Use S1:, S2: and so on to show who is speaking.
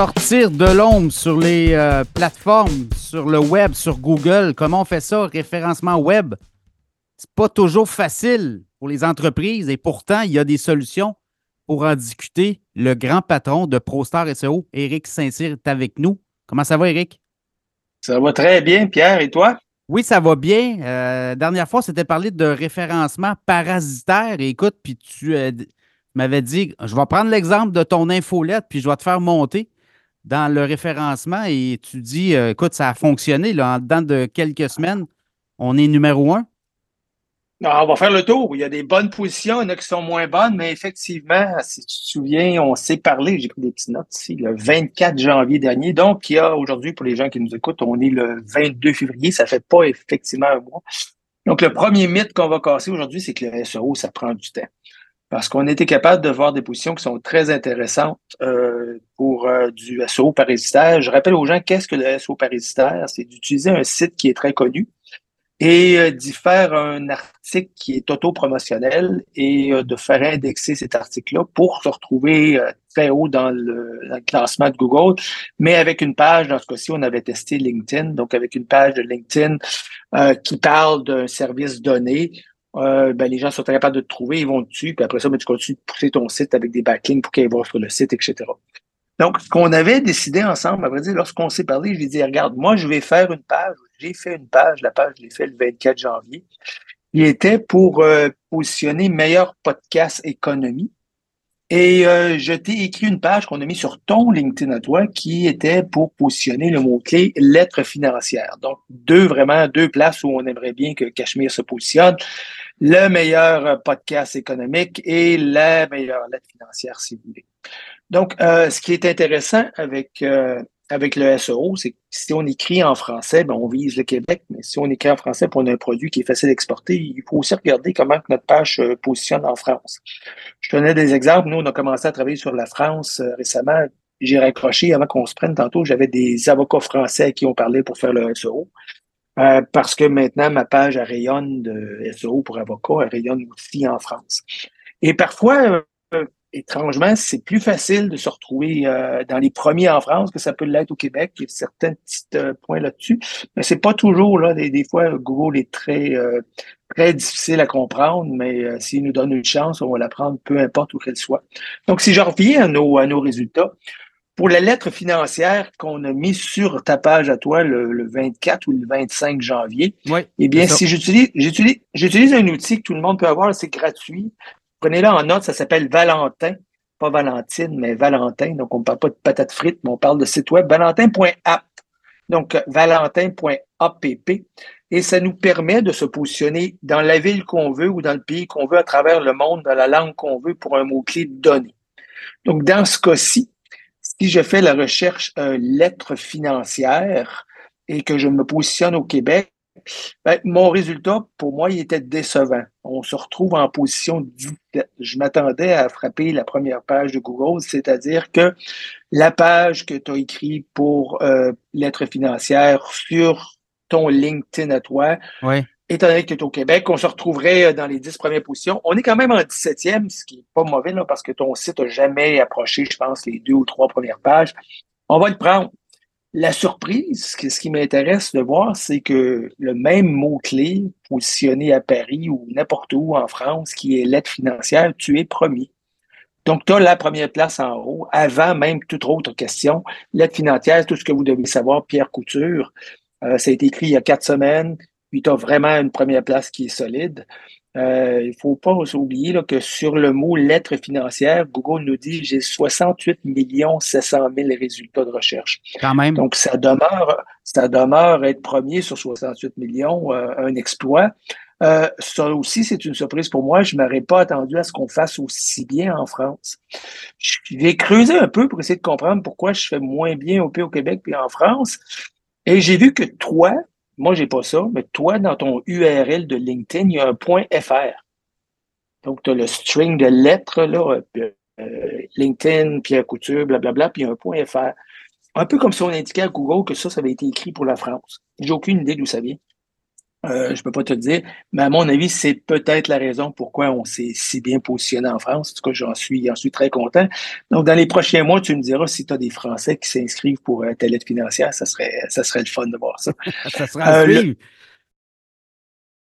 S1: sortir de l'ombre sur les euh, plateformes, sur le web, sur Google. Comment on fait ça? Référencement web? C'est pas toujours facile pour les entreprises et pourtant, il y a des solutions pour en discuter. Le grand patron de ProStar SEO, Éric Saint-Cyr, est avec nous. Comment ça va, Éric?
S2: Ça va très bien, Pierre. Et toi?
S1: Oui, ça va bien. Euh, dernière fois, c'était parlé de référencement parasitaire. écoute, puis tu euh, m'avais dit, je vais prendre l'exemple de ton infolette, puis je vais te faire monter dans le référencement. Et tu dis, euh, écoute, ça a fonctionné. Là, en dedans de quelques semaines, on est numéro un.
S2: Non, on va faire le tour. Il y a des bonnes positions, il y en a qui sont moins bonnes, mais effectivement, si tu te souviens, on s'est parlé, j'ai pris des petites notes ici, le 24 janvier dernier. Donc, il y a aujourd'hui, pour les gens qui nous écoutent, on est le 22 février, ça fait pas effectivement un mois. Donc, le premier mythe qu'on va casser aujourd'hui, c'est que le SEO, ça prend du temps. Parce qu'on était capable de voir des positions qui sont très intéressantes euh, pour euh, du SEO parasitaire. Je rappelle aux gens qu'est-ce que le SEO parasitaire, c'est d'utiliser un site qui est très connu, et euh, d'y faire un article qui est auto-promotionnel et euh, de faire indexer cet article-là pour se retrouver très haut dans le, classement de Google, mais avec une page, dans ce cas-ci, on avait testé LinkedIn, donc avec une page de LinkedIn qui parle d'un service donné. Ben, les gens sont capables de te trouver, ils vont dessus, puis après ça, ben, tu continues de pousser ton site avec des backlinks pour qu'ils aient sur le site, etc. Donc, ce qu'on avait décidé ensemble, à vrai dire, lorsqu'on s'est parlé, je lui ai dit, regarde, moi, je vais faire une page. J'ai fait une page, la page, je l'ai fait le 24 janvier. Il était pour euh, positionner meilleur podcast économie. Et euh, je t'ai écrit une page qu'on a mis sur ton LinkedIn à toi qui était pour positionner le mot-clé lettres financières. Donc, deux, vraiment, deux places où on aimerait bien que Cachemire se positionne. Le meilleur podcast économique et la meilleure lettre financière, si vous voulez. Donc, euh, ce qui est intéressant avec, euh, avec le SEO, c'est que si on écrit en français, ben, on vise le Québec, mais si on écrit en français pour un produit qui est facile d'exporter, il faut aussi regarder comment notre page positionne en France. Je donnais des exemples. Nous, on a commencé à travailler sur la France euh, récemment. J'ai raccroché avant qu'on se prenne tantôt. J'avais des avocats français qui ont parlé pour faire le SEO. parce que maintenant, ma page elle rayonne de SEO pour avocats, elle rayonne aussi en France. Et parfois, étrangement, c'est plus facile de se retrouver euh, dans les premiers en France que ça peut l'être au Québec. Il y a certains petits euh, points là-dessus, mais c'est pas toujours là. Des, fois, Google est très euh, très difficile à comprendre, mais s'il nous donne une chance, on va la prendre, peu importe où qu'elle soit. Donc, si je reviens à nos à nos résultats. Pour la lettre financière qu'on a mis sur ta page à toi le, 24 ou le 25 janvier, eh bien, si j'utilise, j'utilise, j'utilise un outil que tout le monde peut avoir, c'est gratuit. Prenez-le en note, ça s'appelle Valentin. Pas Valentine, mais Valentin. Donc, on ne parle pas de patates frites, mais on parle de site web valentin.app. Donc, valentin.app. Et ça nous permet de se positionner dans la ville qu'on veut ou dans le pays qu'on veut à travers le monde, dans la langue qu'on veut pour un mot-clé donné. Donc, dans ce cas-ci, si je fais la recherche euh, lettre financière et que je me positionne au Québec, ben, mon résultat, pour moi, il était décevant. On se retrouve en position 17. Je m'attendais à frapper la première page de Google, c'est-à-dire que la page que tu as écrite pour euh, lettres financières sur ton LinkedIn à toi, étant donné que tu es au Québec, on se retrouverait euh, dans les 10 premières positions. On est quand même en 17e, ce qui n'est pas mauvais là, parce que ton site n'a jamais approché, je pense, les deux ou trois premières pages. On va le prendre. La surprise, ce qui m'intéresse de voir, c'est que le même mot-clé positionné à Paris ou n'importe où en France, qui est l'aide financière, tu es premier. Donc, tu as la première place en haut, avant même toute autre question. L'aide financière, tout ce que vous devez savoir, Pierre Couture, euh, ça a été écrit il y a quatre semaines, puis tu as vraiment une première place qui est solide. Euh, il faut pas oublier là, que sur le mot lettre financière, Google nous dit j'ai 68 millions 700 000 résultats de recherche.
S1: Quand même.
S2: Donc ça demeure, ça demeure être premier sur 68 millions, euh, un exploit. Euh, ça aussi, c'est une surprise pour moi. Je ne m'aurais pas attendu à ce qu'on fasse aussi bien en France. Je vais creuser un peu pour essayer de comprendre pourquoi je fais moins bien au pays au Québec puis en France. Et j'ai vu que toi, moi, j'ai pas ça, mais toi, dans ton URL de LinkedIn, il y a un point .fr. Donc, tu as le string de lettres, là, euh, LinkedIn, Pierre Couture, blablabla, puis il y a un point .fr. Un peu comme si on indiquait à Google que ça, ça avait été écrit pour la France. J'ai aucune idée d'où ça vient. Euh, je ne peux pas te le dire, mais à mon avis, c'est peut-être la raison pourquoi on s'est si bien positionné en France. En tout cas, j'en suis, suis très content. Donc, dans les prochains mois, tu me diras si tu as des Français qui s'inscrivent pour euh, ta lettre financière, ça serait, ça serait le fun de voir ça.
S1: ça serait euh,